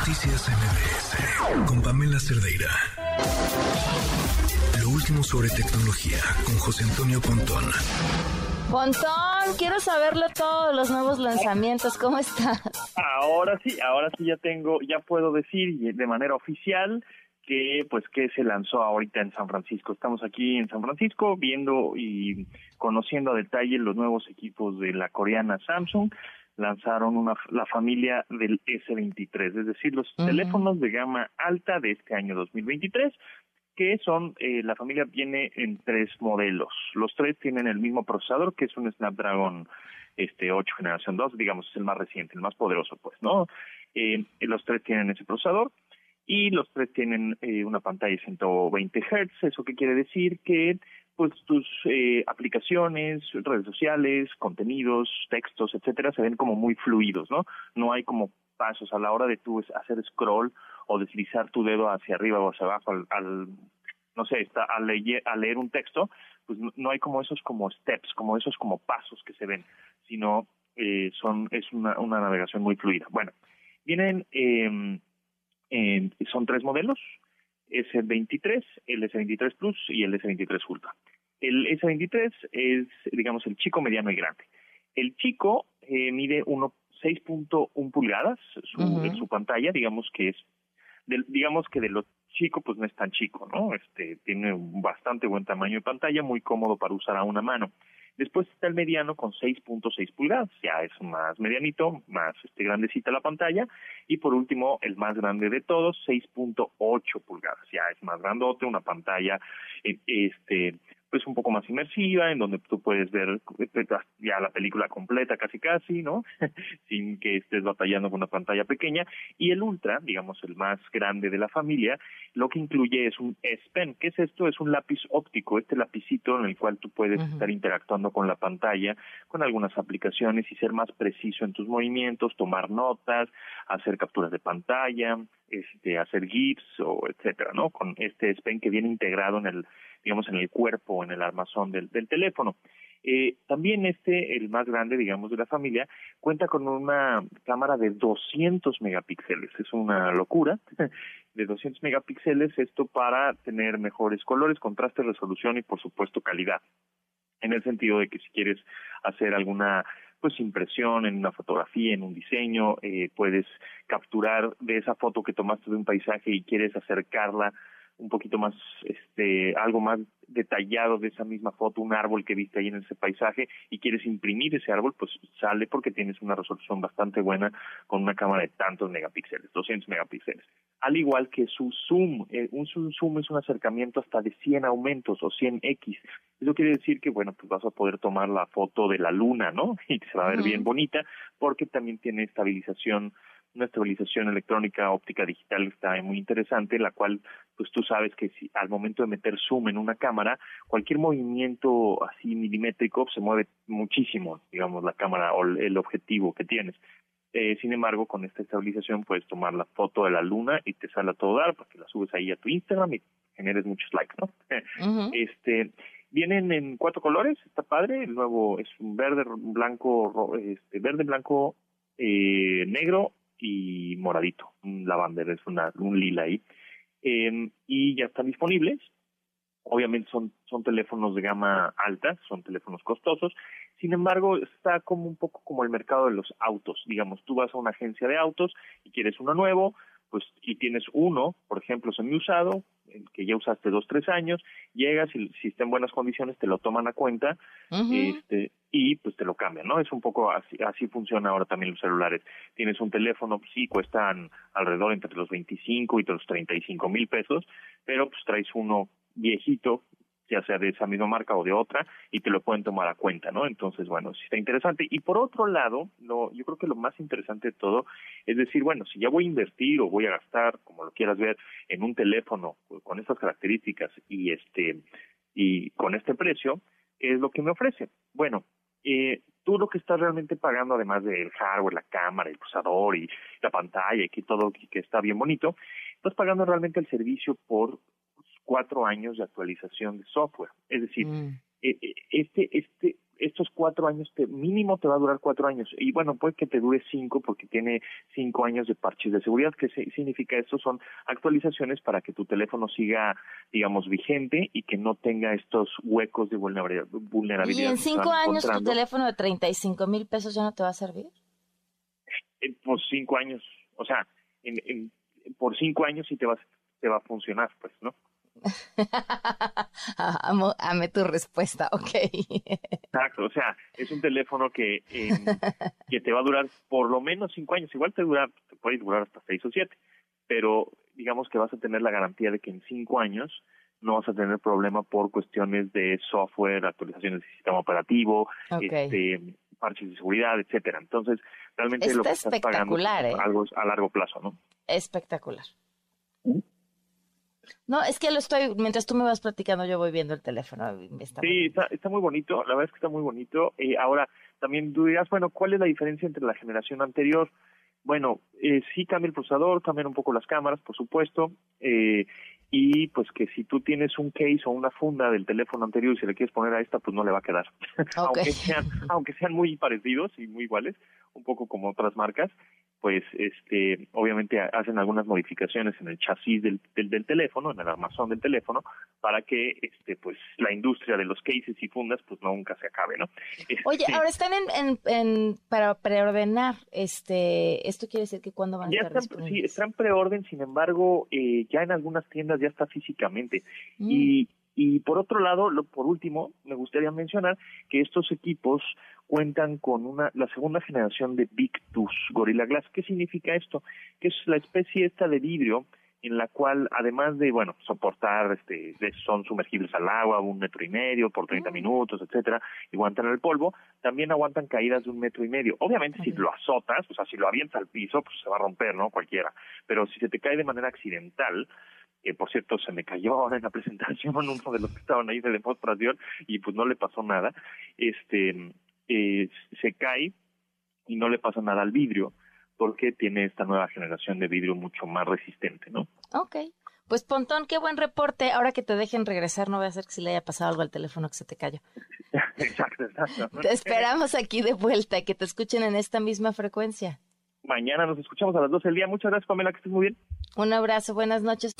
Noticias MBS con Pamela Cerdeira. Lo último sobre tecnología con José Antonio Pontón. Pontón, quiero saberlo todos los nuevos lanzamientos. ¿Cómo estás? Ahora sí, ahora sí ya tengo, ya puedo decir de manera oficial que pues que se lanzó ahorita en San Francisco. Estamos aquí en San Francisco viendo y conociendo a detalle los nuevos equipos de la coreana Samsung. Lanzaron una, la familia del S23, es decir, los teléfonos de gama alta de este año 2023 que son, eh, la familia viene en tres modelos. Los tres tienen el mismo procesador, que es un Snapdragon este 8 generación 2, digamos, es el más reciente, el más poderoso, pues, ¿no? Eh, los tres tienen ese procesador y los tres tienen eh, una pantalla de 120 Hz. ¿Eso qué quiere decir? Que pues tus eh, aplicaciones, redes sociales, contenidos, textos, etcétera, se ven como muy fluidos, ¿no? No hay como pasos a la hora de tú hacer scroll o deslizar tu dedo hacia arriba o hacia abajo al, no sé, está, al, leer, al leer un texto, pues no, hay como esos como steps, como esos como pasos que se ven, sino eh, son es una, una navegación muy fluida. Bueno, vienen eh, son tres modelos, S23, el S23 Plus y el S23 Ultra. El S23 es, digamos, el chico, mediano y grande. El chico eh, mide 6.1 pulgadas, su, su pantalla, digamos que es, digamos que de lo chico, pues no es tan chico, ¿no? Este, tiene un bastante buen tamaño de pantalla, muy cómodo para usar a una mano. Después está el mediano con 6.6 pulgadas, ya es más medianito, más este grandecita la pantalla. Y por último, el más grande de todos, 6.8 pulgadas, ya es más grandote, una pantalla eh, este pues un poco más inmersiva, en donde tú puedes ver ya la película completa casi casi, ¿no? Sin que estés batallando con una pantalla pequeña. Y el Ultra, digamos el más grande de la familia, lo que incluye es un S Pen. ¿Qué es esto? Es un lápiz óptico, este lapicito en el cual tú puedes estar interactuando con la pantalla, con algunas aplicaciones y ser más preciso en tus movimientos, tomar notas, hacer capturas de pantalla, este, hacer GIFs o etcétera, ¿no? Con este S Pen que viene integrado en el digamos, en el cuerpo en el armazón del, del teléfono. Eh, también este, el más grande, digamos, de la familia, cuenta con una cámara de 200 megapíxeles. Es una locura. De 200 megapíxeles, esto para tener mejores colores, contraste, resolución y, por supuesto, calidad. En el sentido de que si quieres hacer alguna pues impresión en una fotografía, en un diseño, eh, puedes capturar de esa foto que tomaste de un paisaje y quieres acercarla un poquito más, este, algo más detallado de esa misma foto, un árbol que viste ahí en ese paisaje y quieres imprimir ese árbol, pues sale porque tienes una resolución bastante buena con una cámara de tantos megapíxeles, 200 megapíxeles. Al igual que su zoom, eh, un zoom es un acercamiento hasta de 100 aumentos o 100x. Eso quiere decir que, bueno, pues vas a poder tomar la foto de la luna, ¿no? Y se va a ver bien bonita porque también tiene estabilización una estabilización electrónica óptica digital está muy interesante, la cual pues tú sabes que si al momento de meter zoom en una cámara, cualquier movimiento así milimétrico se mueve muchísimo, digamos, la cámara o el objetivo que tienes. Eh, sin embargo, con esta estabilización puedes tomar la foto de la luna y te sale a todo dar, porque la subes ahí a tu Instagram y generes muchos likes, ¿no? Este, vienen en cuatro colores, está padre, el nuevo es un verde, blanco, este, verde, blanco, eh, negro y moradito, un lavandero, es una, un lila ahí. Eh, y ya están disponibles. Obviamente son, son teléfonos de gama alta, son teléfonos costosos. Sin embargo, está como un poco como el mercado de los autos. Digamos, tú vas a una agencia de autos y quieres uno nuevo, pues y tienes uno, por ejemplo, semi usado, que ya usaste dos, tres años, llegas y si está en buenas condiciones te lo toman a cuenta este, y pues te lo cambian, ¿no? Es un poco así, así funciona ahora también los celulares. Tienes un teléfono, sí, cuestan alrededor entre los 25 y los 35 mil pesos, pero pues traes uno viejito ya sea de esa misma marca o de otra, y te lo pueden tomar a cuenta, ¿no? Entonces, bueno, sí está interesante. Y por otro lado, lo, yo creo que lo más interesante de todo es decir, bueno, si ya voy a invertir o voy a gastar, como lo quieras ver, en un teléfono con estas características y este y con este precio, ¿qué es lo que me ofrece? Bueno, eh, tú lo que estás realmente pagando, además del hardware, la cámara, el procesador y la pantalla y que todo que está bien bonito, estás pagando realmente el servicio por cuatro años de actualización de software. Es decir, mm. eh, eh, este, este, estos cuatro años, te, mínimo te va a durar cuatro años. Y bueno, puede que te dure cinco porque tiene cinco años de parches de seguridad. ¿Qué significa esto? Son actualizaciones para que tu teléfono siga, digamos, vigente y que no tenga estos huecos de vulnerabilidad. ¿Y en cinco años tu teléfono de 35 mil pesos ya no te va a servir? Eh, por cinco años, o sea, en, por cinco años sí te va, te va a funcionar, pues, ¿no? Amo, ame tu respuesta, ok. Exacto, o sea, es un teléfono que, que te va a durar por lo menos cinco años, igual te dura, te puede durar hasta seis o siete, pero digamos que vas a tener la garantía de que en cinco años no vas a tener problema por cuestiones de software, actualizaciones del sistema operativo, este, parches de seguridad, etcétera. Entonces, realmente lo que estás pagando es ¿eh? algo a largo plazo, ¿no? Espectacular. No, es que lo estoy, mientras tú me vas platicando, yo voy viendo el teléfono. sí, está, está, muy bonito, la verdad es que está muy bonito. Eh, ahora, también tú dirás, bueno, ¿cuál es la diferencia entre la generación anterior? Bueno, eh, sí cambia el procesador, cambian un poco las cámaras, por supuesto, eh, y pues que si tú tienes un case o una funda del teléfono anterior y se le quieres poner a esta, pues no le va a quedar. aunque, sean, aunque sean muy parecidos y muy iguales, un poco como otras marcas, pues este obviamente hacen algunas modificaciones en el chasis del, del, teléfono, en el armazón del teléfono, para que este pues la industria de los cases y fundas pues nunca se acabe, ¿no? Oye, este ahora están en, en, para preordenar, este, esto quiere decir que cuándo van a estar están, Sí, están preorden, sin embargo, eh, ya en algunas tiendas ya está físicamente mm. y y por otro lado, lo, por último, me gustaría mencionar que estos equipos cuentan con una la segunda generación de Tooth Gorilla Glass. ¿Qué significa esto? Que es la especie esta de vidrio en la cual además de bueno soportar este son sumergibles al agua un metro y medio por 30 mm. minutos etcétera y aguantan el polvo también aguantan caídas de un metro y medio obviamente si lo azotas o sea si lo avientas al piso pues se va a romper no cualquiera pero si se te cae de manera accidental que por cierto se me cayó ahora en la presentación uno de los que estaban ahí de demostración y pues no le pasó nada este eh, se cae y no le pasa nada al vidrio porque tiene esta nueva generación de vidrio mucho más resistente, ¿no? Ok. Pues Pontón, qué buen reporte. Ahora que te dejen regresar, no voy a hacer que si le haya pasado algo al teléfono que se te cayó. exacto, exacto. Te esperamos aquí de vuelta, que te escuchen en esta misma frecuencia. Mañana nos escuchamos a las 12 del día. Muchas gracias, Pamela, que estés muy bien. Un abrazo, buenas noches.